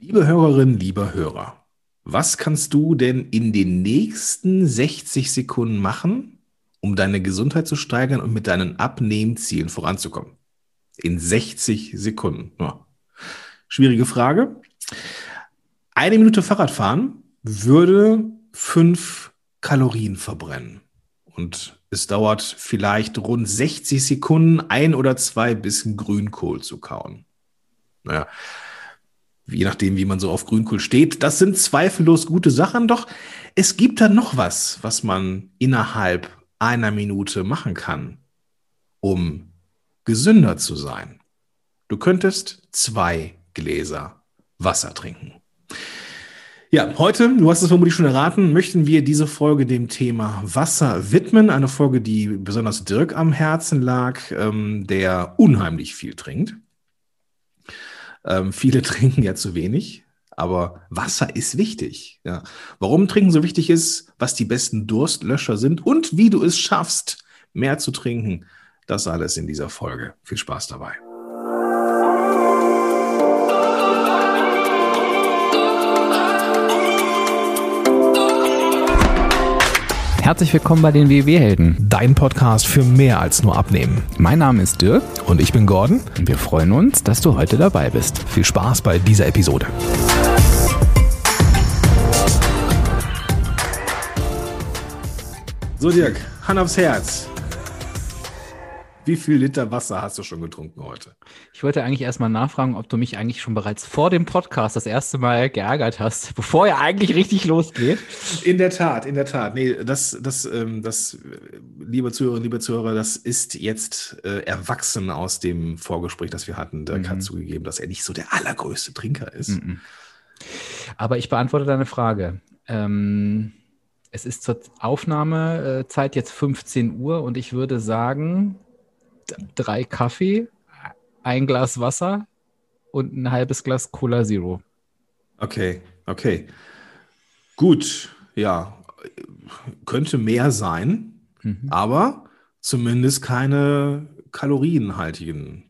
Liebe Hörerinnen, lieber Hörer, was kannst du denn in den nächsten 60 Sekunden machen, um deine Gesundheit zu steigern und mit deinen Abnehmzielen voranzukommen? In 60 Sekunden. Ja. Schwierige Frage. Eine Minute Fahrradfahren würde fünf Kalorien verbrennen. Und es dauert vielleicht rund 60 Sekunden, ein oder zwei Bissen Grünkohl zu kauen. Naja, je nachdem, wie man so auf Grünkohl steht. Das sind zweifellos gute Sachen, doch es gibt da noch was, was man innerhalb einer Minute machen kann, um gesünder zu sein. Du könntest zwei Gläser Wasser trinken. Ja, heute, du hast es vermutlich schon erraten, möchten wir diese Folge dem Thema Wasser widmen. Eine Folge, die besonders Dirk am Herzen lag, ähm, der unheimlich viel trinkt. Ähm, viele trinken ja zu wenig, aber Wasser ist wichtig. Ja. Warum Trinken so wichtig ist, was die besten Durstlöscher sind und wie du es schaffst, mehr zu trinken, das alles in dieser Folge. Viel Spaß dabei. Herzlich willkommen bei den WW-Helden. Dein Podcast für mehr als nur Abnehmen. Mein Name ist Dirk. Und ich bin Gordon. Und wir freuen uns, dass du heute dabei bist. Viel Spaß bei dieser Episode. So, Dirk, Hand aufs Herz. Wie viel Liter Wasser hast du schon getrunken heute? Ich wollte eigentlich erstmal nachfragen, ob du mich eigentlich schon bereits vor dem Podcast das erste Mal geärgert hast, bevor er eigentlich richtig losgeht. In der Tat, in der Tat. Nee, das, das, ähm, das, liebe Zuhörerinnen, liebe Zuhörer, das ist jetzt äh, erwachsen aus dem Vorgespräch, das wir hatten. Dirk mhm. hat zugegeben, dass er nicht so der allergrößte Trinker ist. Mhm. Aber ich beantworte deine Frage. Ähm, es ist zur Aufnahmezeit jetzt 15 Uhr und ich würde sagen, drei Kaffee, ein Glas Wasser und ein halbes Glas Cola Zero. Okay, okay. Gut, ja. Könnte mehr sein, mhm. aber zumindest keine kalorienhaltigen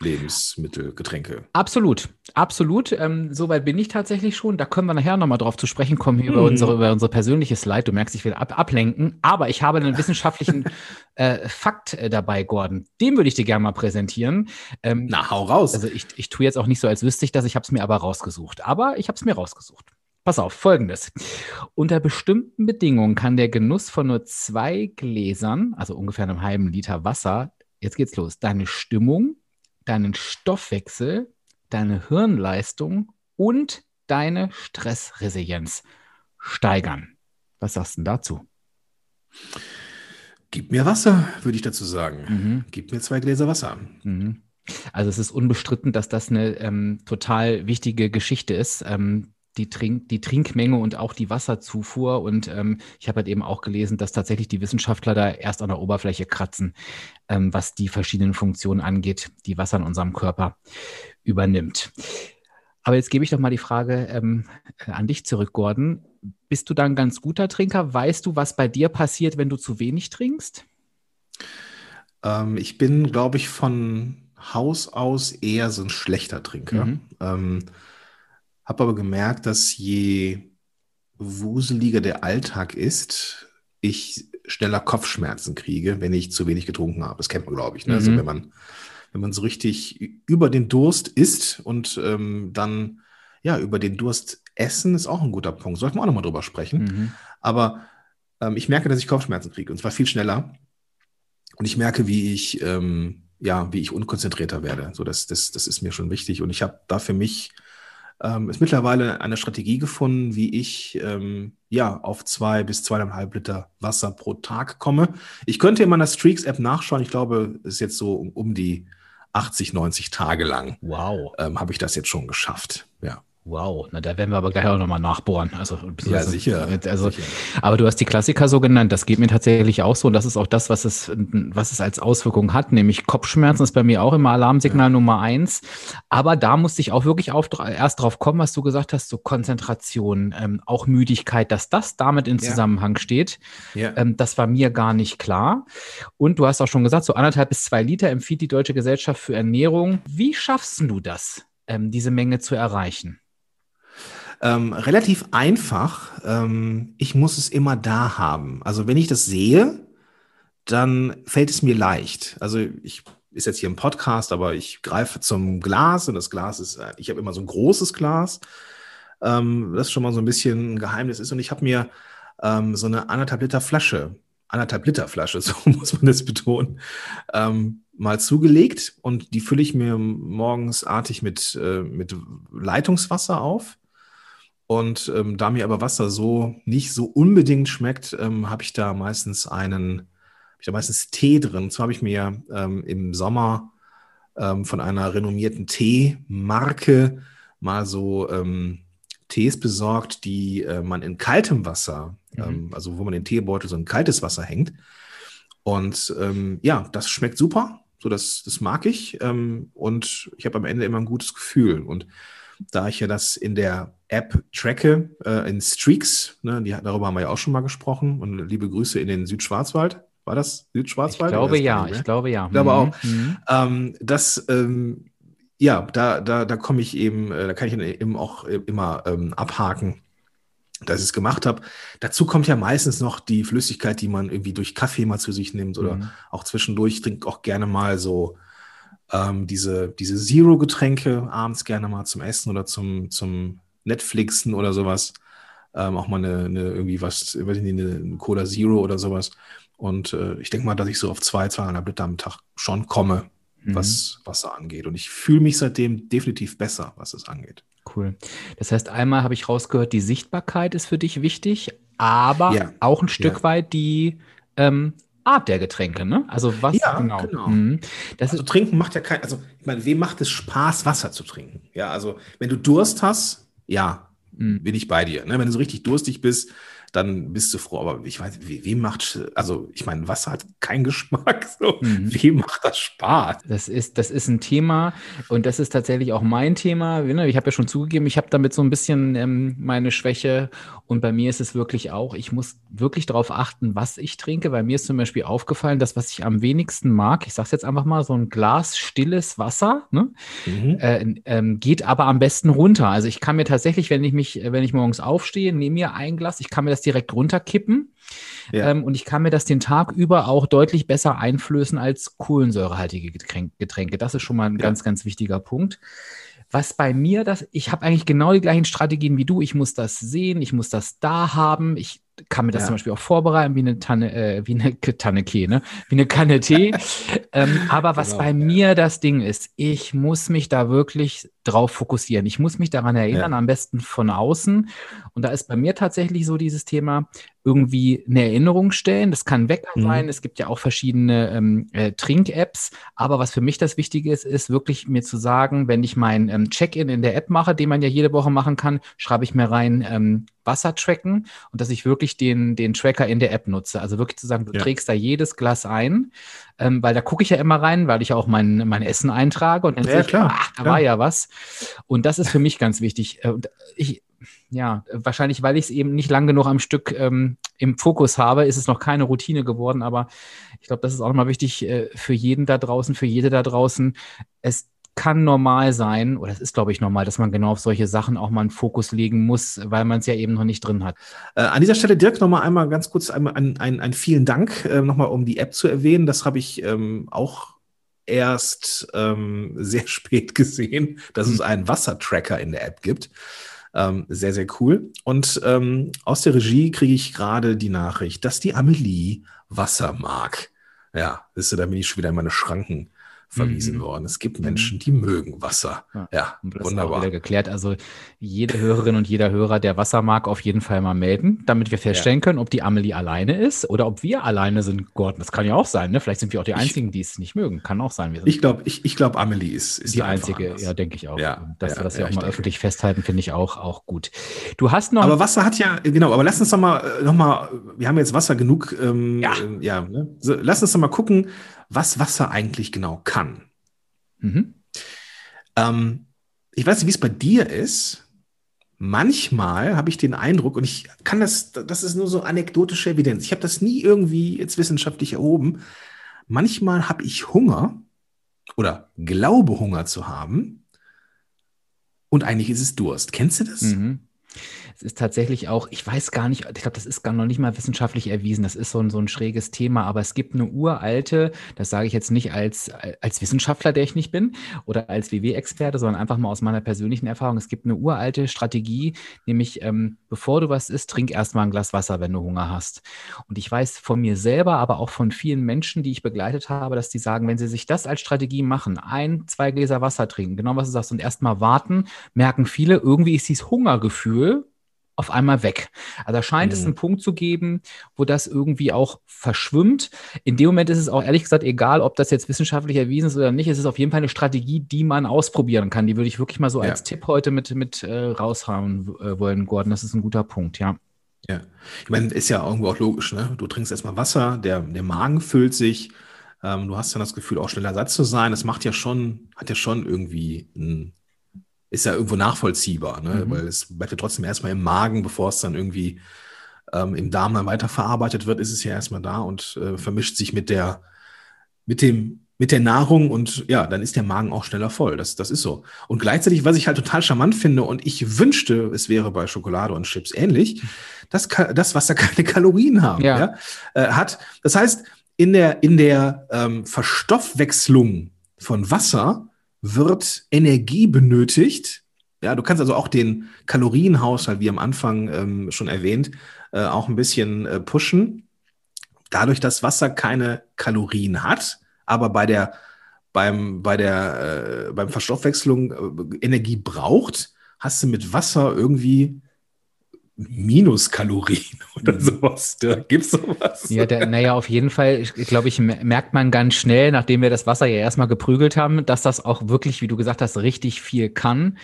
Lebensmittel, Getränke. Absolut, absolut. Ähm, Soweit bin ich tatsächlich schon. Da können wir nachher nochmal drauf zu sprechen kommen, hm. über, unsere, über unser persönliches Leid. Du merkst, ich will ab, ablenken. Aber ich habe einen wissenschaftlichen äh, Fakt äh, dabei, Gordon. Den würde ich dir gerne mal präsentieren. Ähm, Na, hau raus. Also ich, ich tue jetzt auch nicht so, als wüsste ich das. Ich habe es mir aber rausgesucht. Aber ich habe es mir rausgesucht. Pass auf, folgendes. Unter bestimmten Bedingungen kann der Genuss von nur zwei Gläsern, also ungefähr einem halben Liter Wasser, jetzt geht's los, deine Stimmung, deinen Stoffwechsel, deine Hirnleistung und deine Stressresilienz steigern. Was sagst du dazu? Gib mir Wasser, würde ich dazu sagen. Mhm. Gib mir zwei Gläser Wasser. Mhm. Also es ist unbestritten, dass das eine ähm, total wichtige Geschichte ist. Ähm, die, Trink, die Trinkmenge und auch die Wasserzufuhr. Und ähm, ich habe halt eben auch gelesen, dass tatsächlich die Wissenschaftler da erst an der Oberfläche kratzen, ähm, was die verschiedenen Funktionen angeht, die Wasser in unserem Körper übernimmt. Aber jetzt gebe ich doch mal die Frage ähm, an dich zurück, Gordon. Bist du dann ein ganz guter Trinker? Weißt du, was bei dir passiert, wenn du zu wenig trinkst? Ähm, ich bin, glaube ich, von Haus aus eher so ein schlechter Trinker. Mhm. Habe aber gemerkt, dass je wuseliger der Alltag ist, ich schneller Kopfschmerzen kriege, wenn ich zu wenig getrunken habe. Das kennt man, glaube ich. Ne? Also mhm. Also wenn man, wenn man so richtig über den Durst isst und ähm, dann ja über den Durst essen, ist auch ein guter Punkt. Sollten wir auch nochmal drüber sprechen. Mhm. Aber ähm, ich merke, dass ich Kopfschmerzen kriege und zwar viel schneller. Und ich merke, wie ich ähm, ja, wie ich unkonzentrierter werde. So, das, das, das ist mir schon wichtig. Und ich habe da für mich ähm, ist mittlerweile eine Strategie gefunden, wie ich ähm, ja auf zwei bis zweieinhalb Liter Wasser pro Tag komme. Ich könnte in meiner Streaks-App nachschauen. Ich glaube, es ist jetzt so um, um die 80, 90 Tage lang. Wow. Ähm, Habe ich das jetzt schon geschafft. Ja. Wow, na, da werden wir aber gleich auch nochmal nachbohren. Also, ja, sicher, also, sicher. Aber du hast die Klassiker so genannt. Das geht mir tatsächlich auch so. Und das ist auch das, was es, was es als Auswirkung hat. Nämlich Kopfschmerzen ist bei mir auch immer Alarmsignal ja. Nummer eins. Aber da musste ich auch wirklich auf, erst drauf kommen, was du gesagt hast, so Konzentration, ähm, auch Müdigkeit, dass das damit in ja. Zusammenhang steht. Ja. Ähm, das war mir gar nicht klar. Und du hast auch schon gesagt, so anderthalb bis zwei Liter empfiehlt die Deutsche Gesellschaft für Ernährung. Wie schaffst du das, ähm, diese Menge zu erreichen? Ähm, relativ einfach. Ähm, ich muss es immer da haben. Also wenn ich das sehe, dann fällt es mir leicht. Also ich ist jetzt hier ein Podcast, aber ich greife zum Glas und das Glas ist, äh, ich habe immer so ein großes Glas, ähm, das schon mal so ein bisschen ein Geheimnis ist. Und ich habe mir ähm, so eine anderthalb Liter Flasche, anderthalb Liter Flasche, so muss man das betonen, ähm, mal zugelegt und die fülle ich mir morgens artig mit, äh, mit Leitungswasser auf. Und ähm, da mir aber Wasser so nicht so unbedingt schmeckt, ähm, habe ich da meistens einen, habe ich da meistens Tee drin. So habe ich mir ähm, im Sommer ähm, von einer renommierten Teemarke mal so ähm, Tees besorgt, die äh, man in kaltem Wasser, mhm. ähm, also wo man den Teebeutel so in kaltes Wasser hängt. Und ähm, ja, das schmeckt super. So, das, das mag ich. Ähm, und ich habe am Ende immer ein gutes Gefühl. Und da ich ja das in der App tracke, äh, in Streaks, ne, die, darüber haben wir ja auch schon mal gesprochen. Und liebe Grüße in den Südschwarzwald. War das Südschwarzwald? Ich glaube ja, ich glaube ja. Ich glaube auch. Mhm. Ähm, das ähm, ja, da, da, da komme ich eben, äh, da kann ich eben auch immer ähm, abhaken, dass ich es gemacht habe. Dazu kommt ja meistens noch die Flüssigkeit, die man irgendwie durch Kaffee mal zu sich nimmt oder mhm. auch zwischendurch. Ich trinke auch gerne mal so ähm, diese, diese Zero-Getränke abends gerne mal zum Essen oder zum, zum Netflixen oder sowas. Ähm, auch mal eine, eine irgendwie was, weiß nicht, eine Cola Zero oder sowas. Und äh, ich denke mal, dass ich so auf zwei, zweieinhalb Liter am Tag schon komme mhm. was Wasser angeht. Und ich fühle mich seitdem definitiv besser, was es angeht. Cool. Das heißt, einmal habe ich rausgehört, die Sichtbarkeit ist für dich wichtig, aber ja. auch ein Stück ja. weit die ähm, Art der Getränke, ne? Also was ja, genau. genau. Mhm. Das also trinken macht ja kein, also ich meine, wem macht es Spaß, Wasser zu trinken? Ja, also wenn du Durst hast, ja, mhm. bin ich bei dir. Ne? Wenn du so richtig durstig bist, dann bist du froh. Aber ich weiß, wem macht, also ich meine, Wasser hat keinen Geschmack. So. Mhm. Wem macht das Spaß? Das ist, das ist ein Thema und das ist tatsächlich auch mein Thema. Ich habe ja schon zugegeben, ich habe damit so ein bisschen ähm, meine Schwäche und bei mir ist es wirklich auch, ich muss wirklich darauf achten, was ich trinke. Bei mir ist zum Beispiel aufgefallen, das, was ich am wenigsten mag, ich sage es jetzt einfach mal, so ein Glas stilles Wasser, ne? mhm. äh, ähm, geht aber am besten runter. Also ich kann mir tatsächlich, wenn ich mich, wenn ich morgens aufstehe, nehme mir ein Glas, ich kann mir das direkt runterkippen. Ja. Ähm, und ich kann mir das den Tag über auch deutlich besser einflößen als kohlensäurehaltige Getränke. Das ist schon mal ein ja. ganz, ganz wichtiger Punkt. Was bei mir das, ich habe eigentlich genau die gleichen Strategien wie du. Ich muss das sehen, ich muss das da haben. Ich kann mir das ja. zum Beispiel auch vorbereiten, wie eine Tanne, äh, wie eine Tanne Tee, ne? Wie eine Kanne Tee. ähm, aber was genau, bei mir das Ding ist, ich muss mich da wirklich drauf fokussieren. Ich muss mich daran erinnern, ja. am besten von außen. Und da ist bei mir tatsächlich so dieses Thema, irgendwie eine Erinnerung stellen. Das kann Wecker mhm. sein. Es gibt ja auch verschiedene ähm, äh, Trink-Apps. Aber was für mich das Wichtige ist, ist wirklich mir zu sagen, wenn ich mein ähm, Check-in in der App mache, den man ja jede Woche machen kann, schreibe ich mir rein ähm, Wasser tracken und dass ich wirklich den, den Tracker in der App nutze. Also wirklich zu sagen, du ja. trägst da jedes Glas ein, ähm, weil da gucke ich ja immer rein, weil ich ja auch mein, mein Essen eintrage und dann ja, sehe ich, klar, ach, da klar. war ja was. Und das ist für mich ganz wichtig. Äh, und ich, ja, wahrscheinlich, weil ich es eben nicht lang genug am Stück ähm, im Fokus habe, ist es noch keine Routine geworden. Aber ich glaube, das ist auch nochmal wichtig äh, für jeden da draußen, für jede da draußen. Es kann normal sein, oder es ist, glaube ich, normal, dass man genau auf solche Sachen auch mal einen Fokus legen muss, weil man es ja eben noch nicht drin hat. Äh, an dieser Stelle, Dirk, nochmal einmal ganz kurz einmal ein, ein, ein vielen Dank, äh, nochmal um die App zu erwähnen. Das habe ich ähm, auch erst ähm, sehr spät gesehen, dass mhm. es einen Wassertracker in der App gibt. Ähm, sehr, sehr cool. Und ähm, aus der Regie kriege ich gerade die Nachricht, dass die Amelie Wasser mag. Ja, wisst ihr, da bin ich schon wieder in meine Schranken verwiesen mhm. worden. Es gibt Menschen, die mögen Wasser. Ja, ja das wunderbar. Ist auch wieder geklärt. Also jede Hörerin und jeder Hörer, der Wasser mag, auf jeden Fall mal melden, damit wir feststellen ja. können, ob die Amelie alleine ist oder ob wir alleine sind. Gott, das kann ja auch sein. Ne? Vielleicht sind wir auch die Einzigen, die es nicht mögen. Kann auch sein. ich glaube, ich, ich glaub, Amelie ist, ist die einzige. Ja, denke ich auch. Ja, Dass wir das ja, auch mal öffentlich festhalten, finde ich auch, auch gut. Du hast noch. Aber Wasser hat ja, genau, aber lass uns doch mal, äh, noch mal wir haben jetzt Wasser genug. Ähm, ja. Äh, ja ne? so, lass uns doch mal gucken, was Wasser eigentlich genau kann. Mhm. Ähm, ich weiß nicht, wie es bei dir ist. Manchmal habe ich den Eindruck, und ich kann das, das ist nur so anekdotische Evidenz. Ich habe das nie irgendwie jetzt wissenschaftlich erhoben. Manchmal habe ich Hunger oder glaube Hunger zu haben. Und eigentlich ist es Durst. Kennst du das? Mhm. Es ist tatsächlich auch, ich weiß gar nicht, ich glaube, das ist gar noch nicht mal wissenschaftlich erwiesen, das ist so ein, so ein schräges Thema, aber es gibt eine uralte, das sage ich jetzt nicht als, als Wissenschaftler, der ich nicht bin, oder als WW-Experte, sondern einfach mal aus meiner persönlichen Erfahrung. Es gibt eine uralte Strategie, nämlich ähm, bevor du was isst, trink erstmal ein Glas Wasser, wenn du Hunger hast. Und ich weiß von mir selber, aber auch von vielen Menschen, die ich begleitet habe, dass die sagen, wenn sie sich das als Strategie machen, ein, zwei Gläser Wasser trinken, genau was du sagst, und erstmal warten, merken viele, irgendwie ist dieses Hungergefühl auf einmal weg. Also da scheint mhm. es einen Punkt zu geben, wo das irgendwie auch verschwimmt. In dem Moment ist es auch ehrlich gesagt egal, ob das jetzt wissenschaftlich erwiesen ist oder nicht. Es ist auf jeden Fall eine Strategie, die man ausprobieren kann. Die würde ich wirklich mal so ja. als Tipp heute mit, mit äh, raushauen äh, wollen, Gordon. Das ist ein guter Punkt, ja. Ja, ich meine, ist ja irgendwo auch logisch, ne? Du trinkst erstmal Wasser, der, der Magen füllt sich, ähm, du hast dann das Gefühl, auch schneller satt zu sein. Das macht ja schon, hat ja schon irgendwie ein, ist ja irgendwo nachvollziehbar, ne? Mhm. weil es bleibt ja trotzdem erstmal im Magen, bevor es dann irgendwie ähm, im Darm dann weiterverarbeitet wird, ist es ja erstmal da und äh, vermischt sich mit der, mit dem, mit der Nahrung und ja, dann ist der Magen auch schneller voll. Das, das ist so. Und gleichzeitig, was ich halt total charmant finde und ich wünschte, es wäre bei Schokolade und Chips ähnlich, das, das was da keine Kalorien haben, ja. ja äh, hat. Das heißt, in der, in der ähm, Verstoffwechslung von Wasser wird Energie benötigt. Ja, du kannst also auch den Kalorienhaushalt, wie am Anfang ähm, schon erwähnt, äh, auch ein bisschen äh, pushen. Dadurch, dass Wasser keine Kalorien hat, aber bei der, beim, bei der, äh, beim Verstoffwechslung äh, Energie braucht, hast du mit Wasser irgendwie Minuskalorien oder mhm. sowas. Da gibt's sowas. Ja, der, naja, auf jeden Fall, glaube ich, merkt man ganz schnell, nachdem wir das Wasser ja erstmal geprügelt haben, dass das auch wirklich, wie du gesagt hast, richtig viel kann.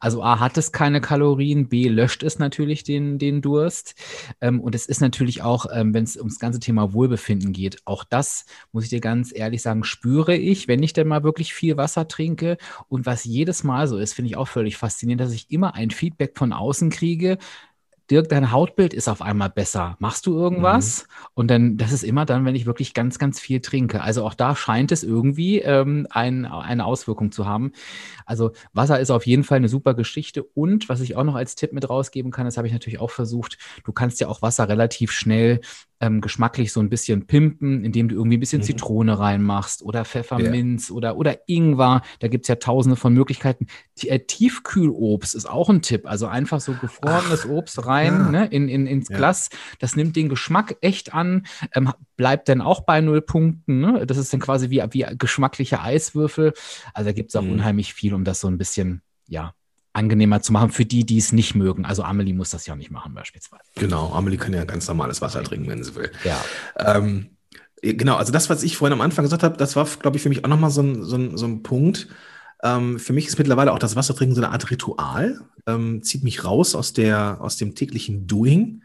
Also A hat es keine Kalorien, B löscht es natürlich den, den Durst. Ähm, und es ist natürlich auch, ähm, wenn es ums ganze Thema Wohlbefinden geht, auch das, muss ich dir ganz ehrlich sagen, spüre ich, wenn ich denn mal wirklich viel Wasser trinke. Und was jedes Mal so ist, finde ich auch völlig faszinierend, dass ich immer ein Feedback von außen kriege, Dirk, dein Hautbild ist auf einmal besser. Machst du irgendwas? Mhm. Und dann, das ist immer dann, wenn ich wirklich ganz, ganz viel trinke. Also auch da scheint es irgendwie ähm, ein, eine Auswirkung zu haben. Also Wasser ist auf jeden Fall eine super Geschichte. Und was ich auch noch als Tipp mit rausgeben kann, das habe ich natürlich auch versucht, du kannst ja auch Wasser relativ schnell ähm, geschmacklich so ein bisschen pimpen, indem du irgendwie ein bisschen mhm. Zitrone reinmachst oder Pfefferminz ja. oder, oder Ingwer. Da gibt es ja tausende von Möglichkeiten. Die, äh, Tiefkühlobst ist auch ein Tipp. Also einfach so gefrorenes Ach, Obst rein ja. ne, in, in, ins ja. Glas. Das nimmt den Geschmack echt an, ähm, bleibt dann auch bei null Punkten. Ne? Das ist dann quasi wie, wie geschmackliche Eiswürfel. Also da gibt es auch mhm. unheimlich viel, um das so ein bisschen, ja, angenehmer zu machen für die, die es nicht mögen. Also Amelie muss das ja nicht machen beispielsweise. Genau, Amelie kann ja ganz normales Wasser trinken, wenn sie will. Ja. Ähm, genau, also das, was ich vorhin am Anfang gesagt habe, das war, glaube ich, für mich auch nochmal so ein, so, ein, so ein Punkt. Ähm, für mich ist mittlerweile auch das Wassertrinken so eine Art Ritual, ähm, zieht mich raus aus, der, aus dem täglichen Doing,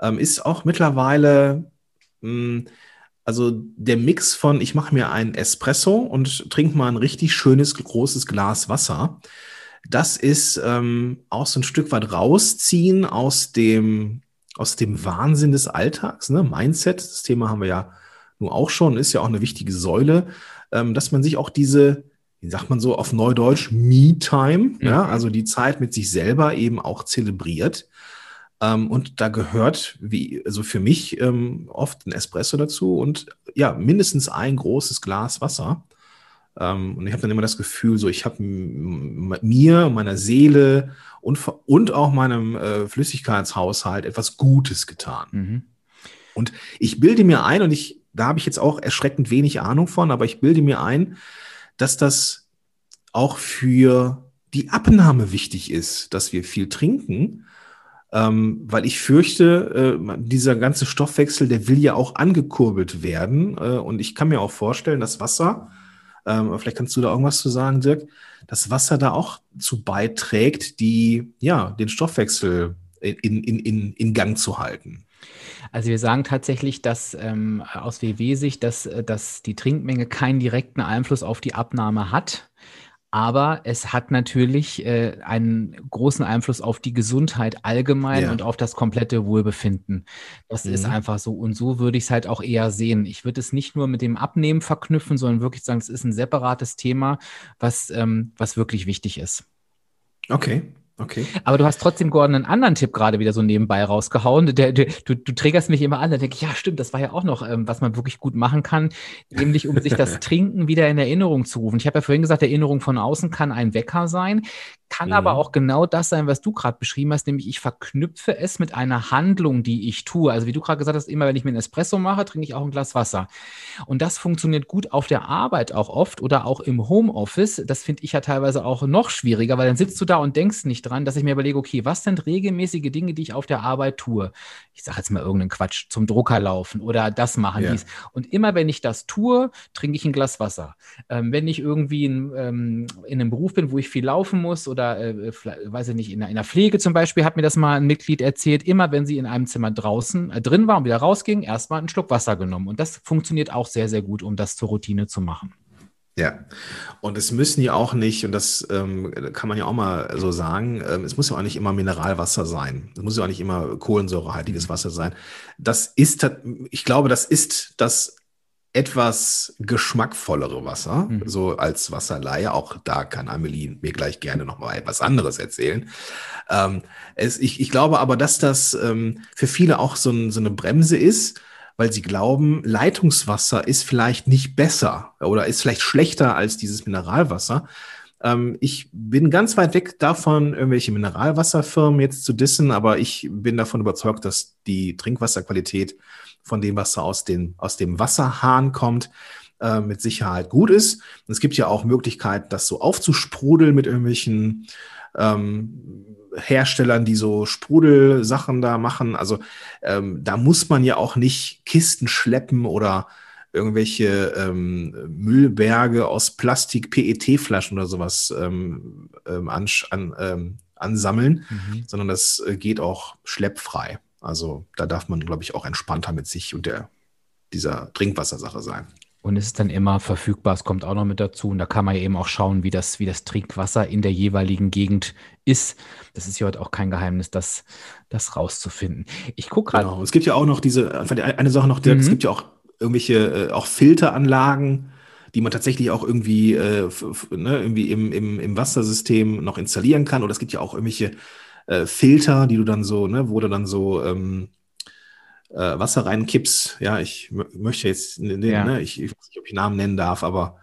ähm, ist auch mittlerweile, mh, hm, also der Mix von, ich mache mir einen Espresso und trinke mal ein richtig schönes, großes Glas Wasser das ist ähm, auch so ein Stück weit rausziehen aus dem, aus dem Wahnsinn des Alltags. Ne? Mindset, das Thema haben wir ja nur auch schon, ist ja auch eine wichtige Säule, ähm, dass man sich auch diese, wie sagt man so auf Neudeutsch, Me-Time, mhm. ja, also die Zeit mit sich selber eben auch zelebriert. Ähm, und da gehört, wie, also für mich ähm, oft ein Espresso dazu und ja, mindestens ein großes Glas Wasser. Ähm, und ich habe dann immer das Gefühl, so ich habe mir, meiner Seele und, und auch meinem äh, Flüssigkeitshaushalt etwas Gutes getan. Mhm. Und ich bilde mir ein, und ich, da habe ich jetzt auch erschreckend wenig Ahnung von, aber ich bilde mir ein, dass das auch für die Abnahme wichtig ist, dass wir viel trinken, ähm, weil ich fürchte, äh, dieser ganze Stoffwechsel, der will ja auch angekurbelt werden. Äh, und ich kann mir auch vorstellen, dass Wasser ähm, vielleicht kannst du da irgendwas zu sagen, Dirk, dass Wasser da auch zu beiträgt, die, ja, den Stoffwechsel in, in, in, in Gang zu halten. Also wir sagen tatsächlich, dass ähm, aus WW-Sicht, dass, äh, dass die Trinkmenge keinen direkten Einfluss auf die Abnahme hat. Aber es hat natürlich äh, einen großen Einfluss auf die Gesundheit allgemein ja. und auf das komplette Wohlbefinden. Das mhm. ist einfach so. Und so würde ich es halt auch eher sehen. Ich würde es nicht nur mit dem Abnehmen verknüpfen, sondern wirklich sagen, es ist ein separates Thema, was, ähm, was wirklich wichtig ist. Okay. Okay. Aber du hast trotzdem, Gordon, einen anderen Tipp gerade wieder so nebenbei rausgehauen. Der, der, du, du triggerst mich immer an, da denke ich, ja, stimmt, das war ja auch noch, ähm, was man wirklich gut machen kann, nämlich um sich das Trinken wieder in Erinnerung zu rufen. Ich habe ja vorhin gesagt, Erinnerung von außen kann ein Wecker sein. Kann mhm. aber auch genau das sein, was du gerade beschrieben hast, nämlich ich verknüpfe es mit einer Handlung, die ich tue. Also wie du gerade gesagt hast, immer wenn ich mir ein Espresso mache, trinke ich auch ein Glas Wasser. Und das funktioniert gut auf der Arbeit auch oft oder auch im Homeoffice. Das finde ich ja teilweise auch noch schwieriger, weil dann sitzt du da und denkst nicht dran, dass ich mir überlege, okay, was sind regelmäßige Dinge, die ich auf der Arbeit tue? Ich sage jetzt mal irgendeinen Quatsch, zum Drucker laufen oder das machen, ja. dies. Und immer wenn ich das tue, trinke ich ein Glas Wasser. Ähm, wenn ich irgendwie in, ähm, in einem Beruf bin, wo ich viel laufen muss oder, äh, weiß ich nicht, in der, in der, Pflege zum Beispiel, hat mir das mal ein Mitglied erzählt, immer wenn sie in einem Zimmer draußen äh, drin war und wieder rausging, erstmal einen Schluck Wasser genommen. Und das funktioniert auch sehr, sehr gut, um das zur Routine zu machen. Ja, und es müssen ja auch nicht, und das ähm, kann man ja auch mal so sagen, ähm, es muss ja auch nicht immer Mineralwasser sein. Es muss ja auch nicht immer kohlensäurehaltiges Wasser sein. Das ist, ich glaube, das ist das etwas geschmackvollere Wasser, mhm. so als Wasserleihe. Auch da kann Amelie mir gleich gerne noch mal etwas anderes erzählen. Ähm, es, ich, ich glaube aber, dass das ähm, für viele auch so, ein, so eine Bremse ist, weil sie glauben, Leitungswasser ist vielleicht nicht besser oder ist vielleicht schlechter als dieses Mineralwasser. Ähm, ich bin ganz weit weg davon, irgendwelche Mineralwasserfirmen jetzt zu dissen, aber ich bin davon überzeugt, dass die Trinkwasserqualität von dem Wasser aus, den, aus dem Wasserhahn kommt, äh, mit Sicherheit gut ist. Und es gibt ja auch Möglichkeiten, das so aufzusprudeln mit irgendwelchen ähm, Herstellern, die so Sprudelsachen da machen. Also ähm, da muss man ja auch nicht Kisten schleppen oder irgendwelche ähm, Müllberge aus Plastik, PET-Flaschen oder sowas ähm, ähm, an, an, ähm, ansammeln, mhm. sondern das äh, geht auch schleppfrei. Also da darf man, glaube ich, auch entspannter mit sich und der, dieser Trinkwassersache sein. Und es ist dann immer verfügbar, es kommt auch noch mit dazu. Und da kann man ja eben auch schauen, wie das, wie das Trinkwasser in der jeweiligen Gegend ist. Das ist ja heute auch kein Geheimnis, das, das rauszufinden. Ich gucke gerade. Genau. Es gibt ja auch noch diese, eine Sache noch, Dirk, mhm. es gibt ja auch irgendwelche äh, auch Filteranlagen, die man tatsächlich auch irgendwie, äh, ne, irgendwie im, im, im Wassersystem noch installieren kann. Oder es gibt ja auch irgendwelche äh, Filter, die du dann so, ne, wo du dann so ähm, äh, Wasser reinkippst. Ja, ich möchte jetzt, ne, ja. ne, ich, ich, weiß nicht, ob ich Namen nennen darf, aber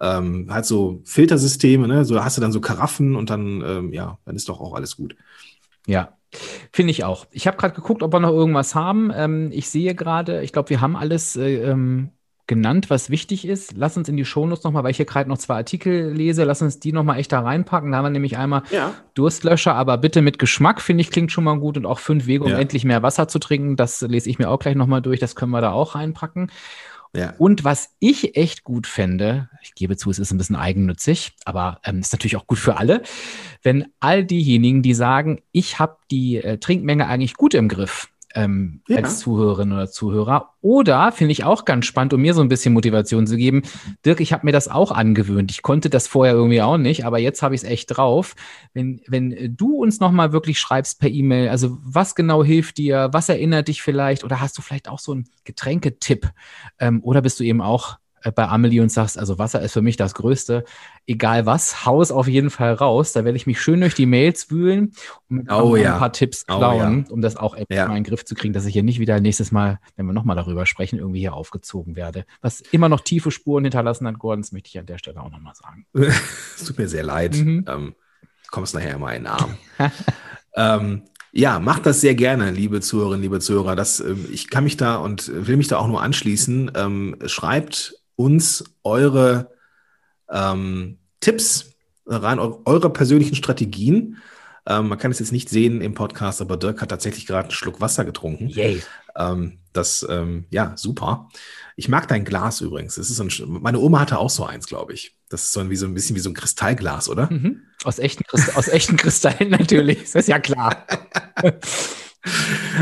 ähm, halt so Filtersysteme, ne? So hast du dann so Karaffen und dann, ähm, ja, dann ist doch auch alles gut. Ja, Finde ich auch. Ich habe gerade geguckt, ob wir noch irgendwas haben. Ähm, ich sehe gerade, ich glaube, wir haben alles äh, ähm, genannt, was wichtig ist. Lass uns in die Shownotes nochmal, weil ich hier gerade noch zwei Artikel lese, lass uns die nochmal echt da reinpacken. Da haben wir nämlich einmal ja. Durstlöscher, aber bitte mit Geschmack, finde ich, klingt schon mal gut. Und auch fünf Wege, um ja. endlich mehr Wasser zu trinken. Das lese ich mir auch gleich nochmal durch. Das können wir da auch reinpacken. Ja. Und was ich echt gut fände, ich gebe zu, es ist ein bisschen eigennützig, aber ähm, ist natürlich auch gut für alle, wenn all diejenigen, die sagen, ich habe die äh, Trinkmenge eigentlich gut im Griff, ähm, ja. als Zuhörerin oder Zuhörer. Oder finde ich auch ganz spannend, um mir so ein bisschen Motivation zu geben. Dirk, ich habe mir das auch angewöhnt. Ich konnte das vorher irgendwie auch nicht, aber jetzt habe ich es echt drauf. Wenn, wenn du uns nochmal wirklich schreibst per E-Mail, also was genau hilft dir, was erinnert dich vielleicht oder hast du vielleicht auch so einen Getränketipp? Ähm, oder bist du eben auch bei Amelie und sagst, also Wasser ist für mich das Größte, egal was, hau es auf jeden Fall raus. Da werde ich mich schön durch die Mails wühlen und oh, ja. ein paar Tipps klauen, oh, ja. um das auch ja. mal in den Griff zu kriegen, dass ich hier nicht wieder nächstes Mal, wenn wir nochmal darüber sprechen, irgendwie hier aufgezogen werde. Was immer noch tiefe Spuren hinterlassen hat, Gordon, das möchte ich an der Stelle auch nochmal sagen. es tut mir sehr leid. Mhm. Ähm, kommst nachher immer in den Arm. ähm, ja, macht das sehr gerne, liebe Zuhörerinnen, liebe Zuhörer. Das, ähm, ich kann mich da und will mich da auch nur anschließen. Ähm, schreibt uns eure ähm, Tipps rein, eure persönlichen Strategien. Ähm, man kann es jetzt nicht sehen im Podcast, aber Dirk hat tatsächlich gerade einen Schluck Wasser getrunken. Yay. Ähm, das, ähm, ja, super. Ich mag dein Glas übrigens. Das ist ein, meine Oma hatte auch so eins, glaube ich. Das ist so ein, wie so ein bisschen wie so ein Kristallglas, oder? Mhm. Aus echten, aus echten Kristallen natürlich. Das ist ja klar.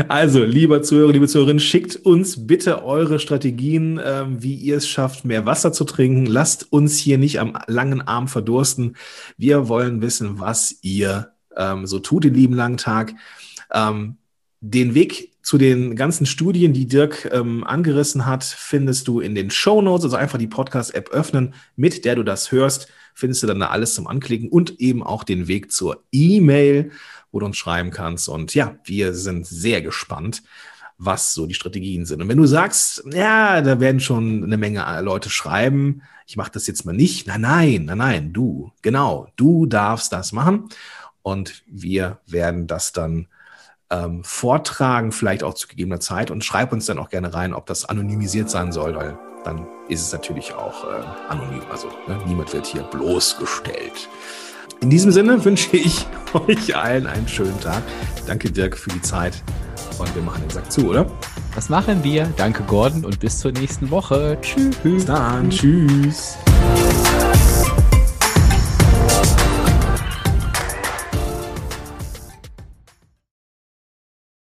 Also, lieber Zuhörer, liebe Zuhörerin, schickt uns bitte eure Strategien, äh, wie ihr es schafft, mehr Wasser zu trinken. Lasst uns hier nicht am langen Arm verdursten. Wir wollen wissen, was ihr ähm, so tut den lieben langen Tag. Ähm, Den Weg zu den ganzen Studien, die Dirk ähm, angerissen hat, findest du in den Show Notes. Also einfach die Podcast-App öffnen, mit der du das hörst, findest du dann da alles zum Anklicken und eben auch den Weg zur E-Mail, wo du uns schreiben kannst. Und ja, wir sind sehr gespannt, was so die Strategien sind. Und wenn du sagst, ja, da werden schon eine Menge Leute schreiben, ich mache das jetzt mal nicht. Nein, nein, nein, nein, du, genau, du darfst das machen. Und wir werden das dann ähm, vortragen, vielleicht auch zu gegebener Zeit und schreib uns dann auch gerne rein, ob das anonymisiert sein soll, weil dann ist es natürlich auch äh, anonym. Also ne, niemand wird hier bloßgestellt. In diesem Sinne wünsche ich euch allen einen schönen Tag. Danke Dirk für die Zeit und wir machen den Sack zu, oder? Das machen wir. Danke Gordon und bis zur nächsten Woche. Tschüss. Bis dann. Tschüss.